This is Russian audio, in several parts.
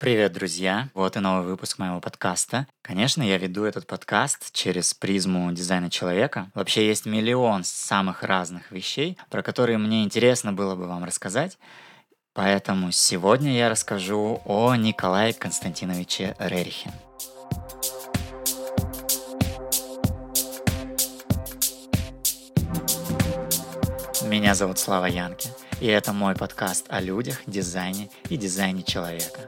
Привет, друзья! Вот и новый выпуск моего подкаста. Конечно, я веду этот подкаст через призму дизайна человека. Вообще есть миллион самых разных вещей, про которые мне интересно было бы вам рассказать. Поэтому сегодня я расскажу о Николае Константиновиче Рерихе. Меня зовут Слава Янки, и это мой подкаст о людях, дизайне и дизайне человека.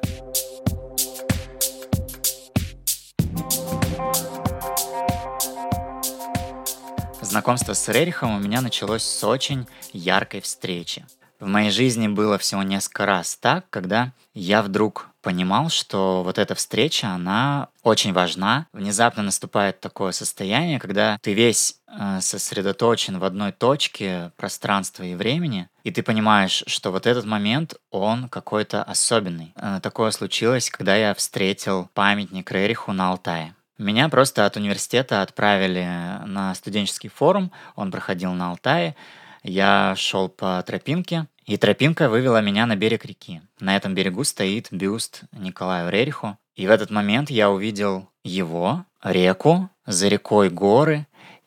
Знакомство с Рерихом у меня началось с очень яркой встречи. В моей жизни было всего несколько раз так, когда я вдруг понимал, что вот эта встреча, она очень важна. Внезапно наступает такое состояние, когда ты весь э, сосредоточен в одной точке пространства и времени, и ты понимаешь, что вот этот момент, он какой-то особенный. Э, такое случилось, когда я встретил памятник Рериху на Алтае. Меня просто от университета отправили на студенческий форум, он проходил на Алтае. Я шел по тропинке, и тропинка вывела меня на берег реки. На этом берегу стоит бюст Николаю Рериху. И в этот момент я увидел его, реку, за рекой горы,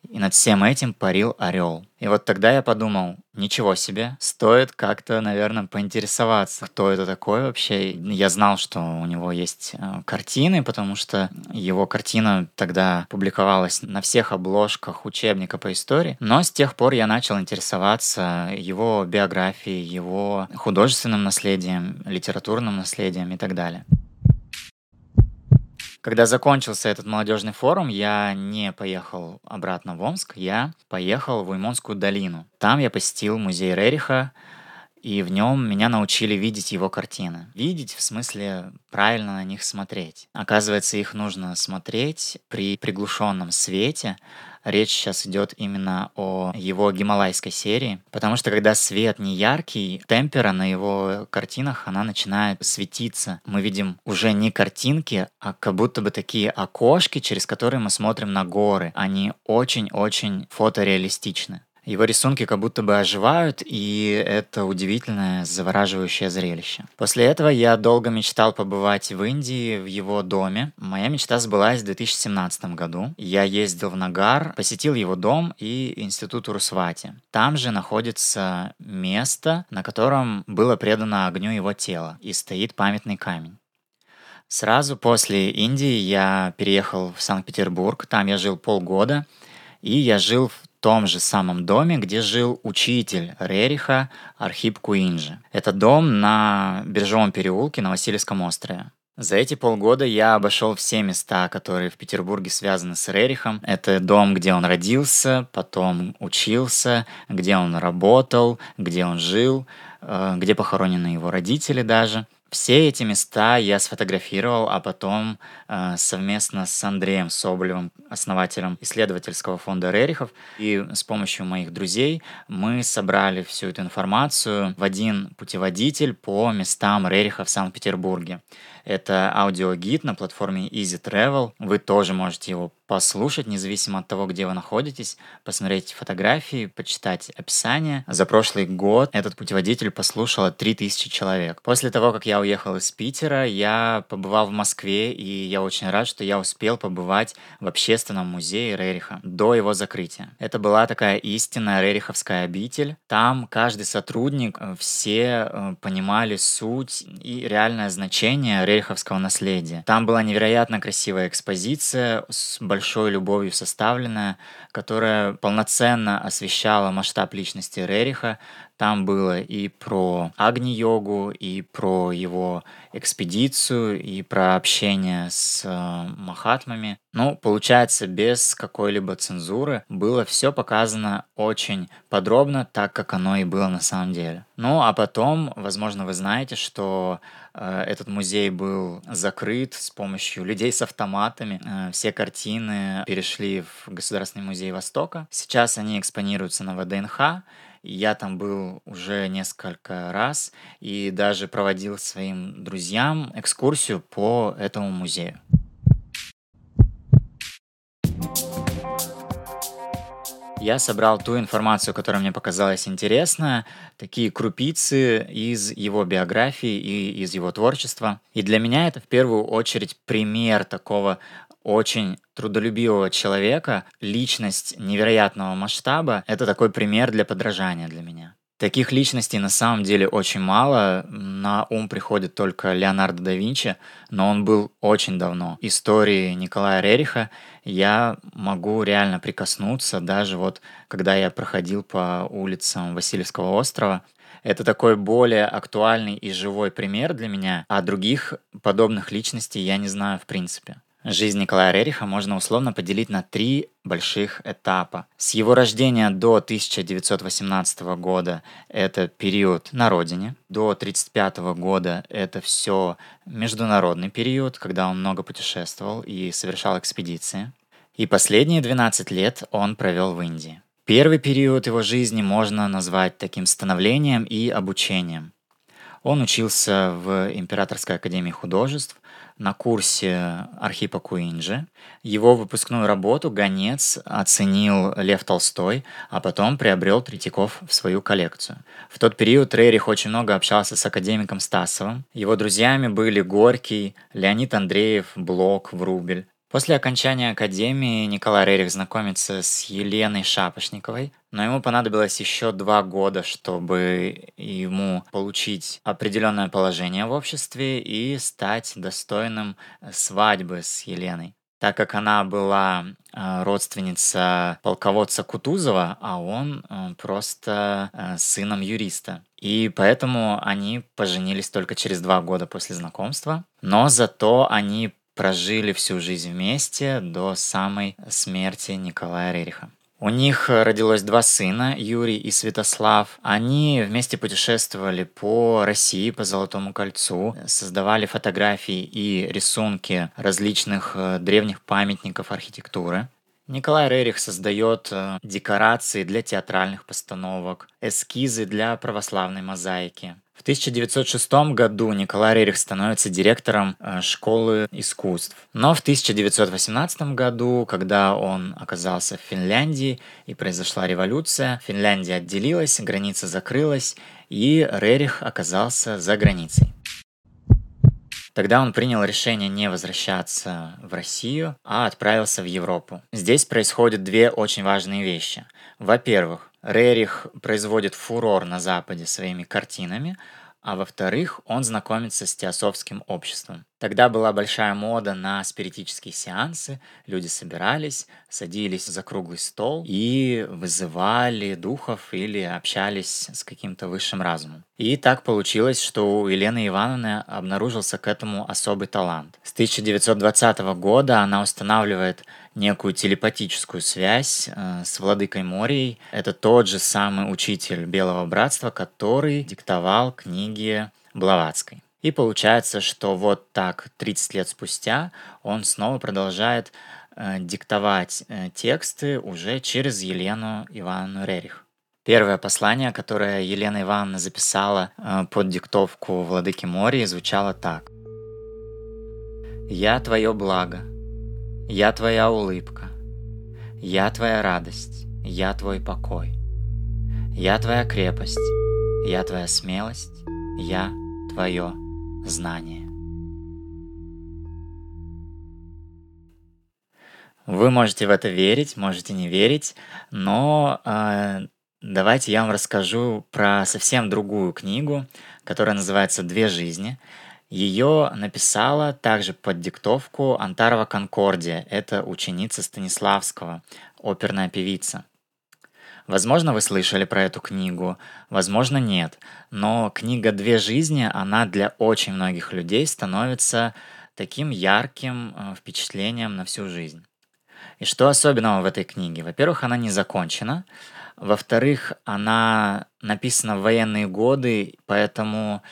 и над всем этим парил орел. И вот тогда я подумал, ничего себе, стоит как-то, наверное, поинтересоваться, кто это такой вообще. Я знал, что у него есть э, картины, потому что его картина тогда публиковалась на всех обложках учебника по истории. Но с тех пор я начал интересоваться его биографией, его художественным наследием, литературным наследием и так далее. Когда закончился этот молодежный форум, я не поехал обратно в Омск, я поехал в Уймонскую долину. Там я посетил музей Рериха, и в нем меня научили видеть его картины. Видеть в смысле правильно на них смотреть. Оказывается, их нужно смотреть при приглушенном свете, Речь сейчас идет именно о его гималайской серии, потому что когда свет не яркий, темпера на его картинах, она начинает светиться. Мы видим уже не картинки, а как будто бы такие окошки, через которые мы смотрим на горы. Они очень-очень фотореалистичны. Его рисунки как будто бы оживают, и это удивительное, завораживающее зрелище. После этого я долго мечтал побывать в Индии, в его доме. Моя мечта сбылась в 2017 году. Я ездил в Нагар, посетил его дом и институт Урусвати. Там же находится место, на котором было предано огню его тело, и стоит памятный камень. Сразу после Индии я переехал в Санкт-Петербург, там я жил полгода, и я жил в том же самом доме, где жил учитель Рериха Архип Куинджи. Это дом на Биржевом переулке на Васильевском острове. За эти полгода я обошел все места, которые в Петербурге связаны с Рерихом. Это дом, где он родился, потом учился, где он работал, где он жил, э, где похоронены его родители даже. Все эти места я сфотографировал, а потом э, совместно с Андреем Соболевым, основателем исследовательского фонда Рерихов, и с помощью моих друзей мы собрали всю эту информацию в один путеводитель по местам Рериха в Санкт-Петербурге. Это аудиогид на платформе Easy Travel. Вы тоже можете его послушать, независимо от того, где вы находитесь, посмотреть фотографии, почитать описание. За прошлый год этот путеводитель послушало 3000 человек. После того, как я уехал из Питера, я побывал в Москве, и я очень рад, что я успел побывать в общественном музее Рериха до его закрытия. Это была такая истинная рериховская обитель. Там каждый сотрудник, э, все э, понимали суть и реальное значение рериховского наследия. Там была невероятно красивая экспозиция с большой любовью составленная, которая полноценно освещала масштаб личности Рериха, там было и про Агни-йогу, и про его экспедицию, и про общение с э, махатмами. Ну, получается, без какой-либо цензуры было все показано очень подробно, так как оно и было на самом деле. Ну, а потом, возможно, вы знаете, что э, этот музей был закрыт с помощью людей с автоматами. Э, все картины перешли в Государственный музей Востока. Сейчас они экспонируются на ВДНХ, я там был уже несколько раз и даже проводил своим друзьям экскурсию по этому музею. Я собрал ту информацию, которая мне показалась интересна, такие крупицы из его биографии и из его творчества. И для меня это в первую очередь пример такого очень трудолюбивого человека, личность невероятного масштаба. Это такой пример для подражания для меня. Таких личностей на самом деле очень мало. На ум приходит только Леонардо да Винчи, но он был очень давно. Истории Николая Рериха я могу реально прикоснуться, даже вот когда я проходил по улицам Васильевского острова. Это такой более актуальный и живой пример для меня, а других подобных личностей я не знаю в принципе. Жизнь Николая Рериха можно условно поделить на три больших этапа. С его рождения до 1918 года это период на родине, до 1935 года это все международный период, когда он много путешествовал и совершал экспедиции. И последние 12 лет он провел в Индии. Первый период его жизни можно назвать таким становлением и обучением. Он учился в Императорской академии художеств, на курсе Архипа Куинджи. Его выпускную работу «Гонец» оценил Лев Толстой, а потом приобрел Третьяков в свою коллекцию. В тот период Рерих очень много общался с академиком Стасовым. Его друзьями были Горький, Леонид Андреев, Блок, Врубель. После окончания академии Николай Рерих знакомится с Еленой Шапошниковой, но ему понадобилось еще два года, чтобы ему получить определенное положение в обществе и стать достойным свадьбы с Еленой так как она была э, родственница полководца Кутузова, а он э, просто э, сыном юриста. И поэтому они поженились только через два года после знакомства. Но зато они прожили всю жизнь вместе до самой смерти Николая Рериха. У них родилось два сына, Юрий и Святослав. Они вместе путешествовали по России, по Золотому кольцу, создавали фотографии и рисунки различных э, древних памятников архитектуры. Николай Рерих создает э, декорации для театральных постановок, эскизы для православной мозаики. В 1906 году Николай Рерих становится директором э, школы искусств. Но в 1918 году, когда он оказался в Финляндии и произошла революция, Финляндия отделилась, граница закрылась, и Рерих оказался за границей. Тогда он принял решение не возвращаться в Россию, а отправился в Европу. Здесь происходят две очень важные вещи. Во-первых, Рерих производит фурор на Западе своими картинами, а во-вторых, он знакомится с теософским обществом. Тогда была большая мода на спиритические сеансы, люди собирались, садились за круглый стол и вызывали духов или общались с каким-то высшим разумом. И так получилось, что у Елены Ивановны обнаружился к этому особый талант. С 1920 года она устанавливает некую телепатическую связь э, с владыкой Морией. Это тот же самый учитель Белого Братства, который диктовал книги Блаватской. И получается, что вот так 30 лет спустя он снова продолжает э, диктовать э, тексты уже через Елену Ивановну Рерих. Первое послание, которое Елена Ивановна записала э, под диктовку Владыки Мории, звучало так. «Я твое благо, я твоя улыбка, я твоя радость, я твой покой, я твоя крепость, я твоя смелость, я твое знание. Вы можете в это верить, можете не верить, но э, давайте я вам расскажу про совсем другую книгу, которая называется «Две жизни». Ее написала также под диктовку Антарова Конкордия. Это ученица Станиславского, оперная певица. Возможно, вы слышали про эту книгу, возможно, нет. Но книга «Две жизни», она для очень многих людей становится таким ярким э, впечатлением на всю жизнь. И что особенного в этой книге? Во-первых, она не закончена. Во-вторых, она написана в военные годы, поэтому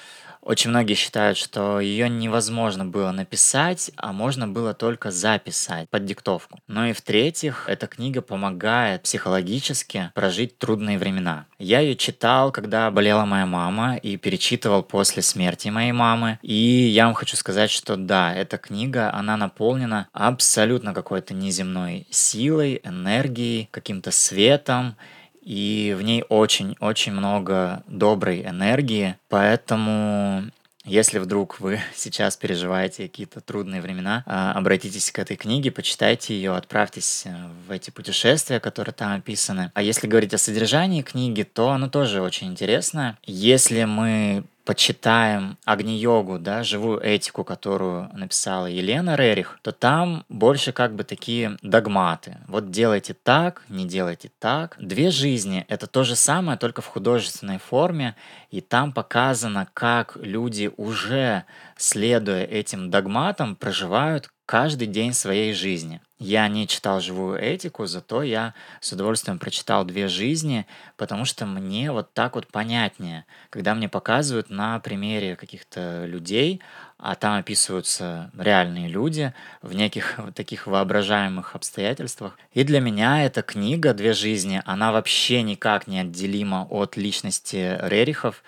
Очень многие считают, что ее невозможно было написать, а можно было только записать под диктовку. Ну и в-третьих, эта книга помогает психологически прожить трудные времена. Я ее читал, когда болела моя мама, и перечитывал после смерти моей мамы. И я вам хочу сказать, что да, эта книга, она наполнена абсолютно какой-то неземной силой, энергией, каким-то светом и в ней очень-очень много доброй энергии, поэтому если вдруг вы сейчас переживаете какие-то трудные времена, а, обратитесь к этой книге, почитайте ее, отправьтесь э, в эти путешествия, которые там описаны. А если говорить о содержании книги, то оно тоже очень интересно. Если мы почитаем Агни-йогу, да, живую этику, которую написала Елена Рерих, то там больше как бы такие догматы. Вот делайте так, не делайте так. Две жизни — это то же самое, только в художественной форме, и там показано, как люди уже, следуя этим догматам, проживают каждый день своей жизни. Я не читал живую этику, зато я с удовольствием прочитал две жизни, потому что мне вот так вот понятнее, когда мне показывают на примере каких-то людей, а там описываются реальные люди в неких вот таких воображаемых обстоятельствах. И для меня эта книга «Две жизни», она вообще никак не отделима от личности Рерихов,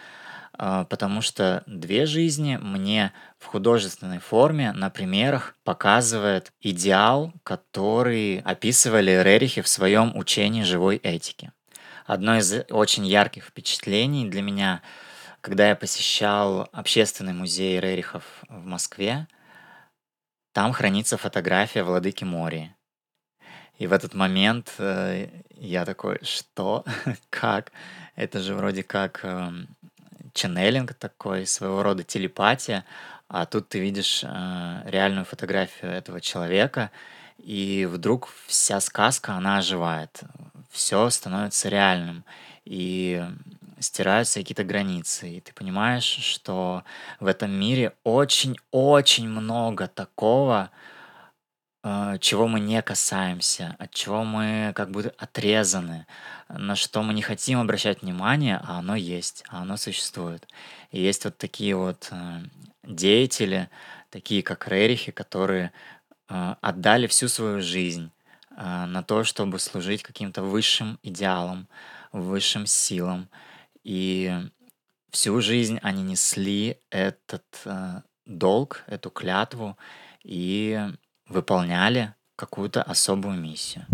потому что две жизни мне в художественной форме на примерах показывает идеал, который описывали Рерихи в своем учении живой этики. Одно из очень ярких впечатлений для меня, когда я посещал общественный музей Рерихов в Москве, там хранится фотография владыки Мори. И в этот момент э, я такой, что? как? Это же вроде как э, ченнелинг такой, своего рода телепатия, а тут ты видишь э, реальную фотографию этого человека, и вдруг вся сказка, она оживает, все становится реальным, и стираются какие-то границы, и ты понимаешь, что в этом мире очень-очень много такого, чего мы не касаемся, от чего мы как будто отрезаны, на что мы не хотим обращать внимание, а оно есть, а оно существует. И есть вот такие вот э, деятели, такие как Рерихи, которые э, отдали всю свою жизнь э, на то, чтобы служить каким-то высшим идеалам, высшим силам. И всю жизнь они несли этот долг, эту клятву и выполняли какую-то особую миссию.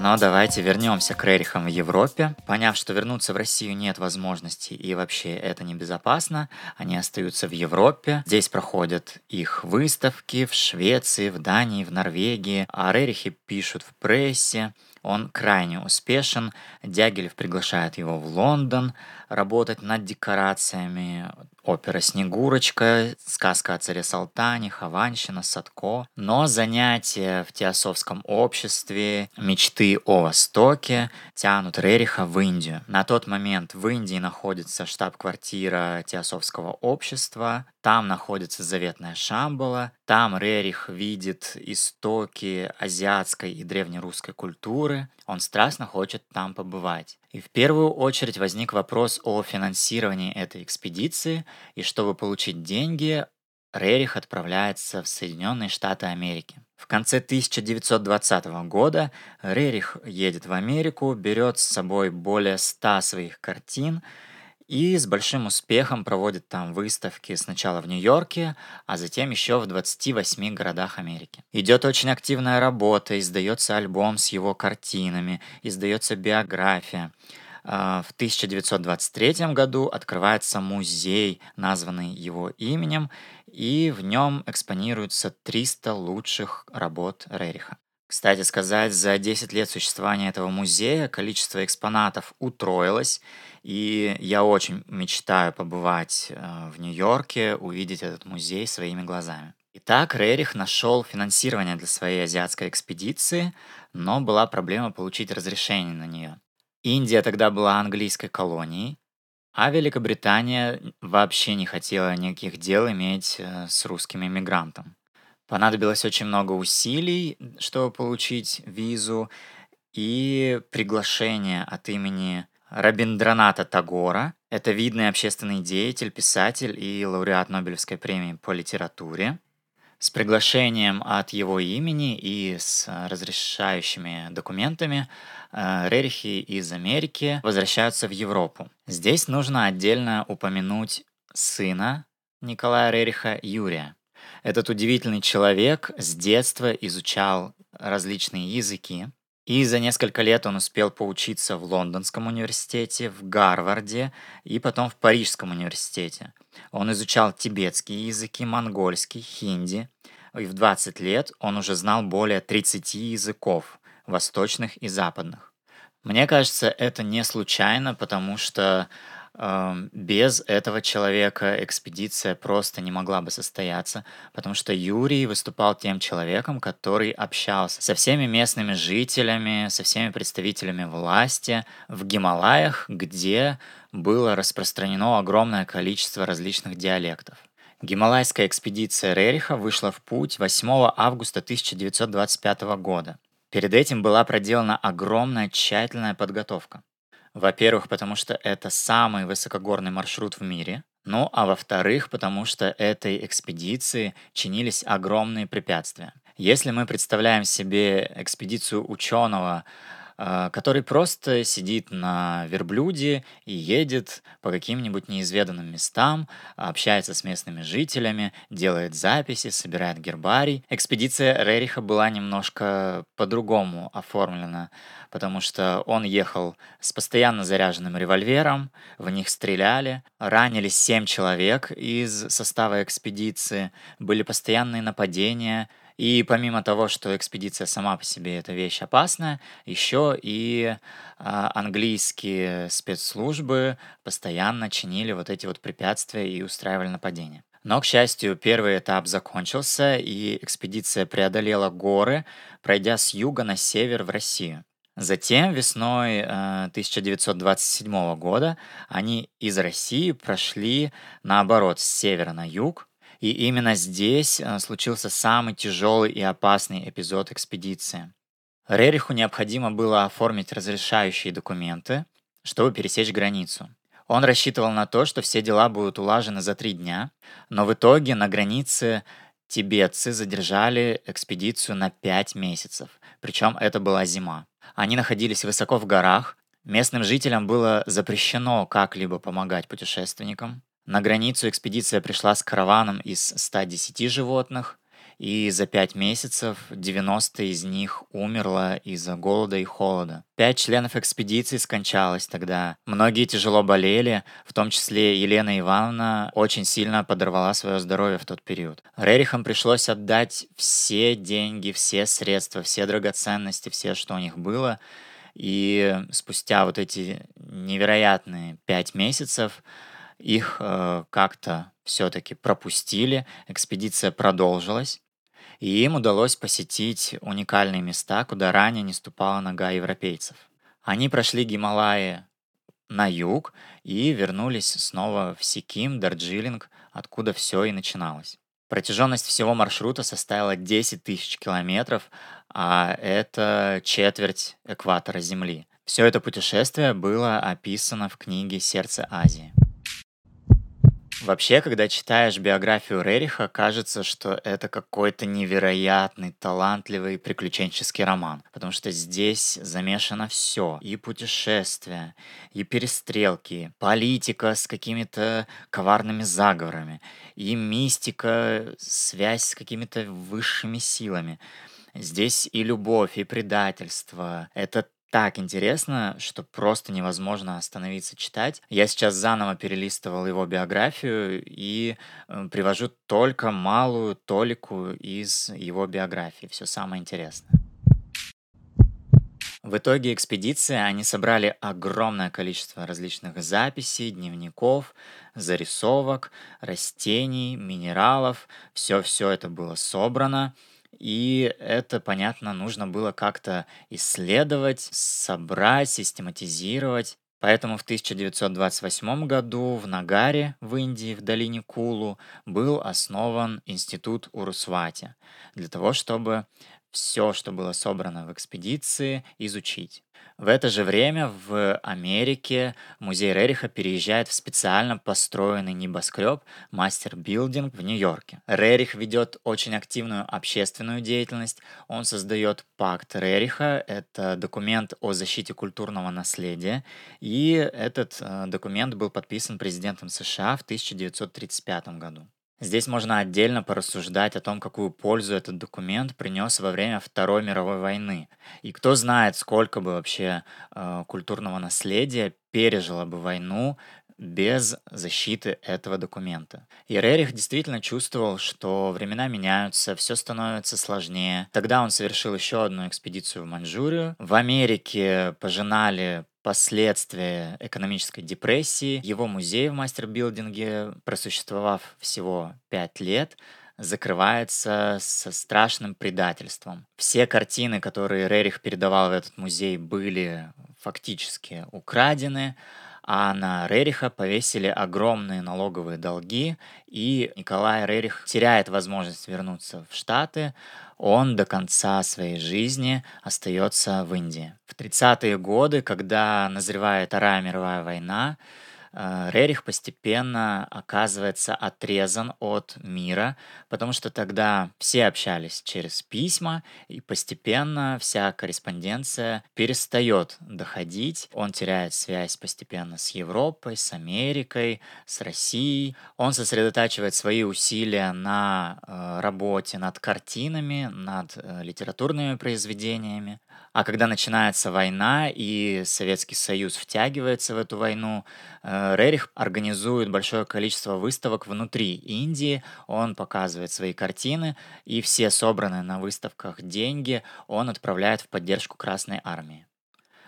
Но давайте вернемся к Рерихам в Европе. Поняв, что вернуться в Россию нет возможности и вообще это небезопасно, они остаются в Европе. Здесь проходят их выставки в Швеции, в Дании, в Норвегии. А Рерихи пишут в прессе, он крайне успешен. Дягилев приглашает его в Лондон работать над декорациями. Опера «Снегурочка», сказка о царе Салтане, Хованщина, Садко. Но занятия в теософском обществе, мечты о Востоке тянут Рериха в Индию. На тот момент в Индии находится штаб-квартира теософского общества. Там находится заветная Шамбала. Там Рерих видит истоки азиатской и древнерусской культуры. Он страстно хочет там побывать. И в первую очередь возник вопрос о финансировании этой экспедиции, и чтобы получить деньги, Рерих отправляется в Соединенные Штаты Америки. В конце 1920 года Рерих едет в Америку, берет с собой более 100 своих картин – и с большим успехом проводит там выставки сначала в Нью-Йорке, а затем еще в 28 городах Америки. Идет очень активная работа, издается альбом с его картинами, издается биография. А, в 1923 году открывается музей, названный его именем, и в нем экспонируются 300 лучших работ Рериха. Кстати сказать, за 10 лет существования этого музея количество экспонатов утроилось, и я очень мечтаю побывать э, в Нью-Йорке, увидеть этот музей своими глазами. Итак, Рерих нашел финансирование для своей азиатской экспедиции, но была проблема получить разрешение на нее. Индия тогда была английской колонией, а Великобритания вообще не хотела никаких дел иметь э, с русскими мигрантом. Понадобилось очень много усилий, чтобы получить визу, и приглашение от имени Рабиндраната Тагора. Это видный общественный деятель, писатель и лауреат Нобелевской премии по литературе. С приглашением от его имени и с разрешающими документами э, Рерихи из Америки возвращаются в Европу. Здесь нужно отдельно упомянуть сына Николая Рериха Юрия. Этот удивительный человек с детства изучал различные языки, и за несколько лет он успел поучиться в Лондонском университете, в Гарварде и потом в Парижском университете. Он изучал тибетские языки, монгольский, хинди. И в 20 лет он уже знал более 30 языков, восточных и западных. Мне кажется, это не случайно, потому что без этого человека экспедиция просто не могла бы состояться, потому что Юрий выступал тем человеком, который общался со всеми местными жителями, со всеми представителями власти в Гималаях, где было распространено огромное количество различных диалектов. Гималайская экспедиция Рериха вышла в путь 8 августа 1925 года. Перед этим была проделана огромная тщательная подготовка. Во-первых, потому что это самый высокогорный маршрут в мире. Ну, а во-вторых, потому что этой экспедиции чинились огромные препятствия. Если мы представляем себе экспедицию ученого который просто сидит на верблюде и едет по каким-нибудь неизведанным местам, общается с местными жителями, делает записи, собирает гербарий. Экспедиция Рериха была немножко по-другому оформлена, потому что он ехал с постоянно заряженным револьвером, в них стреляли, ранились семь человек из состава экспедиции, были постоянные нападения, и помимо того, что экспедиция сама по себе эта вещь опасная, еще и а, английские спецслужбы постоянно чинили вот эти вот препятствия и устраивали нападения. Но, к счастью, первый этап закончился, и экспедиция преодолела горы, пройдя с юга на север в Россию. Затем весной 1927 э, года они из России прошли наоборот с севера на юг, и именно здесь э, случился самый тяжелый и опасный эпизод экспедиции. Рериху необходимо было оформить разрешающие документы, чтобы пересечь границу. Он рассчитывал на то, что все дела будут улажены за три дня, но в итоге на границе тибетцы задержали экспедицию на пять месяцев, причем это была зима. Они находились высоко в горах, местным жителям было запрещено как-либо помогать путешественникам, на границу экспедиция пришла с караваном из 110 животных, и за пять месяцев 90 из них умерло из-за голода и холода. Пять членов экспедиции скончалось тогда. Многие тяжело болели, в том числе Елена Ивановна очень сильно подорвала свое здоровье в тот период. Рерихам пришлось отдать все деньги, все средства, все драгоценности, все, что у них было. И спустя вот эти невероятные пять месяцев их э, как-то все-таки пропустили, экспедиция продолжилась, и им удалось посетить уникальные места, куда ранее не ступала нога европейцев. Они прошли Гималаи на юг и вернулись снова в Сиким, Дарджилинг, откуда все и начиналось. Протяженность всего маршрута составила 10 тысяч километров, а это четверть экватора Земли. Все это путешествие было описано в книге «Сердце Азии». Вообще, когда читаешь биографию Рериха, кажется, что это какой-то невероятный, талантливый приключенческий роман. Потому что здесь замешано все. И путешествия, и перестрелки, политика с какими-то коварными заговорами, и мистика, связь с какими-то высшими силами. Здесь и любовь, и предательство. Это так интересно, что просто невозможно остановиться читать. Я сейчас заново перелистывал его биографию и э, привожу только малую толику из его биографии. Все самое интересное. В итоге экспедиции они собрали огромное количество различных записей, дневников, зарисовок, растений, минералов. Все-все это было собрано. И это, понятно, нужно было как-то исследовать, собрать, систематизировать. Поэтому в 1928 году в Нагаре, в Индии, в долине Кулу, был основан институт Урусвати для того, чтобы все, что было собрано в экспедиции, изучить. В это же время в Америке музей Рериха переезжает в специально построенный небоскреб Мастер Билдинг в Нью-Йорке. Рерих ведет очень активную общественную деятельность. Он создает пакт Рериха. Это документ о защите культурного наследия. И этот э, документ был подписан президентом США в 1935 году. Здесь можно отдельно порассуждать о том, какую пользу этот документ принес во время Второй мировой войны. И кто знает, сколько бы вообще э, культурного наследия пережило бы войну без защиты этого документа. И Рерих действительно чувствовал, что времена меняются, все становится сложнее. Тогда он совершил еще одну экспедицию в Маньчжурию. В Америке пожинали последствия экономической депрессии. Его музей в мастербилдинге, просуществовав всего пять лет, закрывается со страшным предательством. Все картины, которые Рерих передавал в этот музей, были фактически украдены, а на Рериха повесили огромные налоговые долги, и Николай Рерих теряет возможность вернуться в Штаты, он до конца своей жизни остается в Индии. В 30-е годы, когда назревает Вторая мировая война, Рерих постепенно оказывается отрезан от мира, потому что тогда все общались через письма, и постепенно вся корреспонденция перестает доходить. Он теряет связь постепенно с Европой, с Америкой, с Россией. Он сосредотачивает свои усилия на э, работе над картинами, над э, литературными произведениями. А когда начинается война и Советский Союз втягивается в эту войну, э, Рерих организует большое количество выставок внутри Индии, он показывает свои картины, и все собранные на выставках деньги он отправляет в поддержку Красной Армии.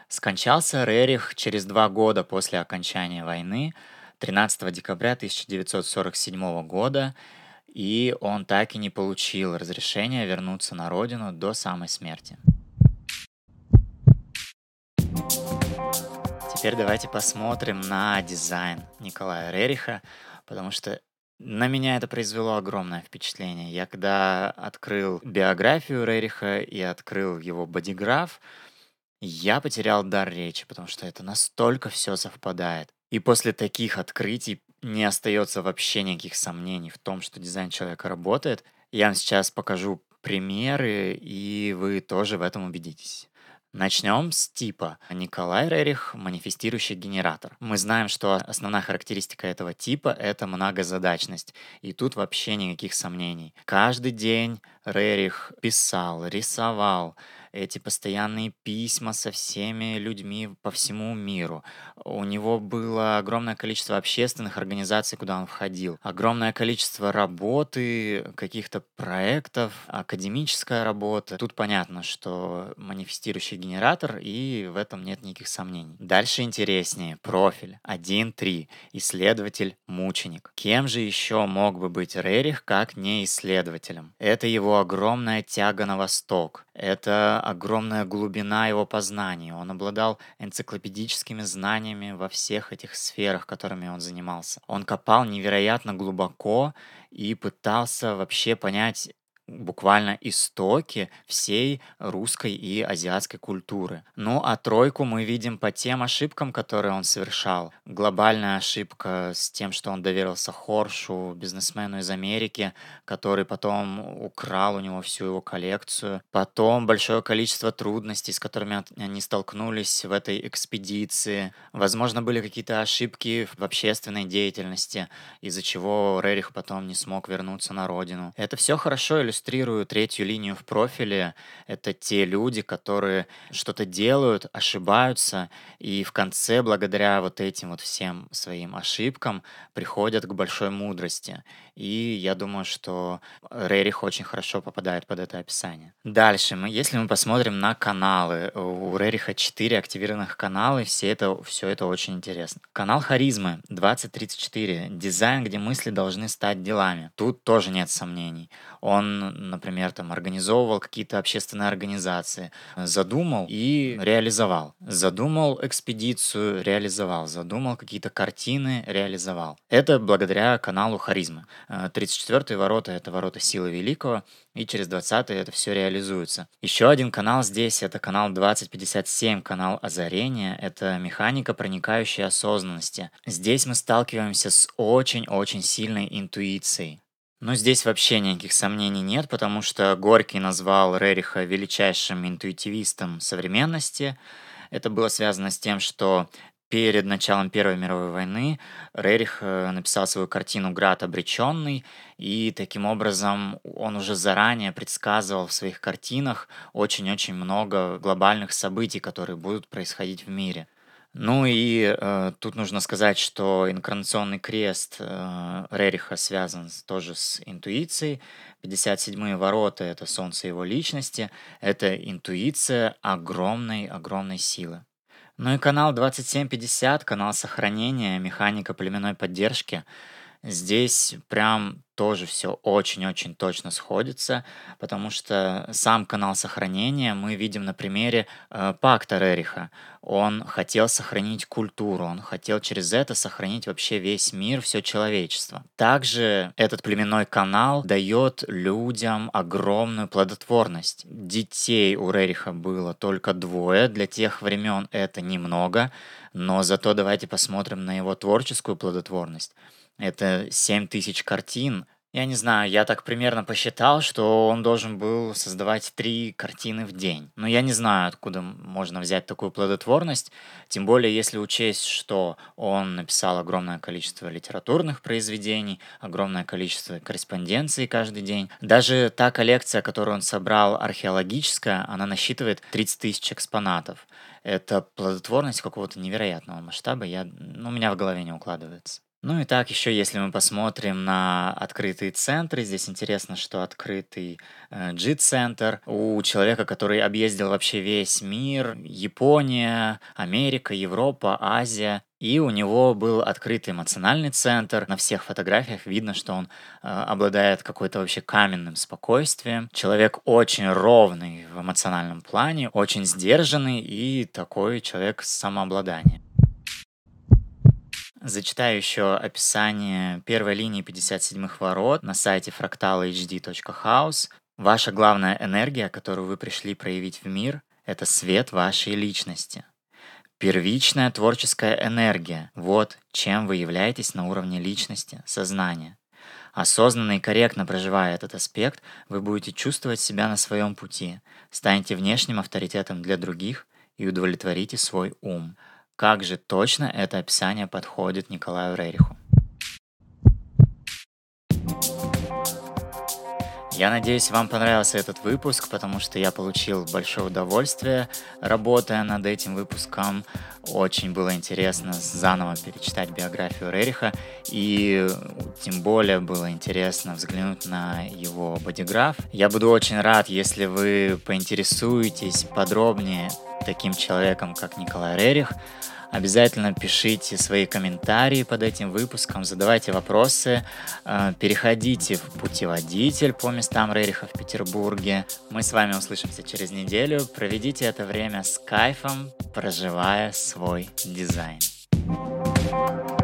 Скончался Рерих через два года после окончания войны, 13 декабря 1947 года, и он так и не получил разрешения вернуться на родину до самой смерти. Теперь давайте посмотрим на дизайн Николая Рериха, потому что на меня это произвело огромное впечатление. Я когда открыл биографию Рериха и открыл его бодиграф, я потерял дар речи, потому что это настолько все совпадает. И после таких открытий не остается вообще никаких сомнений в том, что дизайн человека работает. Я вам сейчас покажу примеры, и вы тоже в этом убедитесь. Начнем с типа. Николай Рерих – манифестирующий генератор. Мы знаем, что основная характеристика этого типа – это многозадачность. И тут вообще никаких сомнений. Каждый день Рерих писал, рисовал, эти постоянные письма со всеми людьми по всему миру. У него было огромное количество общественных организаций, куда он входил, огромное количество работы, каких-то проектов, академическая работа. Тут понятно, что манифестирующий генератор, и в этом нет никаких сомнений. Дальше интереснее. Профиль 1.3. Исследователь-мученик. Кем же еще мог бы быть Рерих, как не исследователем? Это его огромная тяга на восток. Это огромная глубина его познания. Он обладал энциклопедическими знаниями во всех этих сферах, которыми он занимался. Он копал невероятно глубоко и пытался вообще понять буквально истоки всей русской и азиатской культуры. Ну а тройку мы видим по тем ошибкам, которые он совершал. Глобальная ошибка с тем, что он доверился Хоршу, бизнесмену из Америки, который потом украл у него всю его коллекцию. Потом большое количество трудностей, с которыми они столкнулись в этой экспедиции. Возможно, были какие-то ошибки в общественной деятельности, из-за чего Рерих потом не смог вернуться на родину. Это все хорошо иллюстрирует иллюстрирую третью линию в профиле. Это те люди, которые что-то делают, ошибаются, и в конце, благодаря вот этим вот всем своим ошибкам, приходят к большой мудрости. И я думаю, что Рерих очень хорошо попадает под это описание. Дальше, мы, если мы посмотрим на каналы, у Рериха 4 активированных канала, все это, все это очень интересно. Канал Харизмы 2034. Дизайн, где мысли должны стать делами. Тут тоже нет сомнений. Он например, там организовывал какие-то общественные организации. Задумал и реализовал. Задумал экспедицию, реализовал. Задумал какие-то картины, реализовал. Это благодаря каналу Харизма. 34-е ворота — это ворота силы великого, и через 20 это все реализуется. Еще один канал здесь — это канал 2057, канал озарения. Это механика проникающей осознанности. Здесь мы сталкиваемся с очень-очень сильной интуицией. Но здесь вообще никаких сомнений нет, потому что Горький назвал Рериха величайшим интуитивистом современности. Это было связано с тем, что перед началом Первой мировой войны Рерих э, написал свою картину «Град обреченный», и таким образом он уже заранее предсказывал в своих картинах очень-очень много глобальных событий, которые будут происходить в мире. Ну и э, тут нужно сказать, что инкарнационный крест э, Рериха связан тоже с интуицией. 57-е ворота — это солнце его личности, это интуиция огромной-огромной силы. Ну и канал 2750, канал сохранения, механика племенной поддержки — Здесь прям тоже все очень-очень точно сходится, потому что сам канал сохранения мы видим на примере э, пакта Рериха. Он хотел сохранить культуру, он хотел через это сохранить вообще весь мир, все человечество. Также этот племенной канал дает людям огромную плодотворность. Детей у Рериха было только двое, для тех времен это немного, но зато давайте посмотрим на его творческую плодотворность. Это 7 тысяч картин. Я не знаю, я так примерно посчитал, что он должен был создавать три картины в день. Но я не знаю, откуда можно взять такую плодотворность, тем более если учесть, что он написал огромное количество литературных произведений, огромное количество корреспонденции каждый день. Даже та коллекция, которую он собрал, археологическая, она насчитывает 30 тысяч экспонатов. Это плодотворность какого-то невероятного масштаба, я, ну, у меня в голове не укладывается. Ну и так еще, если мы посмотрим на открытые центры, здесь интересно, что открытый э, G-центр у человека, который объездил вообще весь мир, Япония, Америка, Европа, Азия, и у него был открытый эмоциональный центр. На всех фотографиях видно, что он э, обладает какой-то вообще каменным спокойствием. Человек очень ровный в эмоциональном плане, очень сдержанный и такой человек с самообладанием. Зачитаю еще описание первой линии 57-х ворот на сайте fractalhd.house. Ваша главная энергия, которую вы пришли проявить в мир, это свет вашей личности. Первичная творческая энергия – вот чем вы являетесь на уровне личности, сознания. Осознанно и корректно проживая этот аспект, вы будете чувствовать себя на своем пути, станете внешним авторитетом для других и удовлетворите свой ум – как же точно это описание подходит Николаю Рериху? Я надеюсь, вам понравился этот выпуск, потому что я получил большое удовольствие, работая над этим выпуском. Очень было интересно заново перечитать биографию Рериха, и тем более было интересно взглянуть на его бодиграф. Я буду очень рад, если вы поинтересуетесь подробнее таким человеком, как Николай Рерих. Обязательно пишите свои комментарии под этим выпуском, задавайте вопросы, э, переходите в путеводитель по местам Рериха в Петербурге. Мы с вами услышимся через неделю. Проведите это время с кайфом, проживая свой дизайн. thank you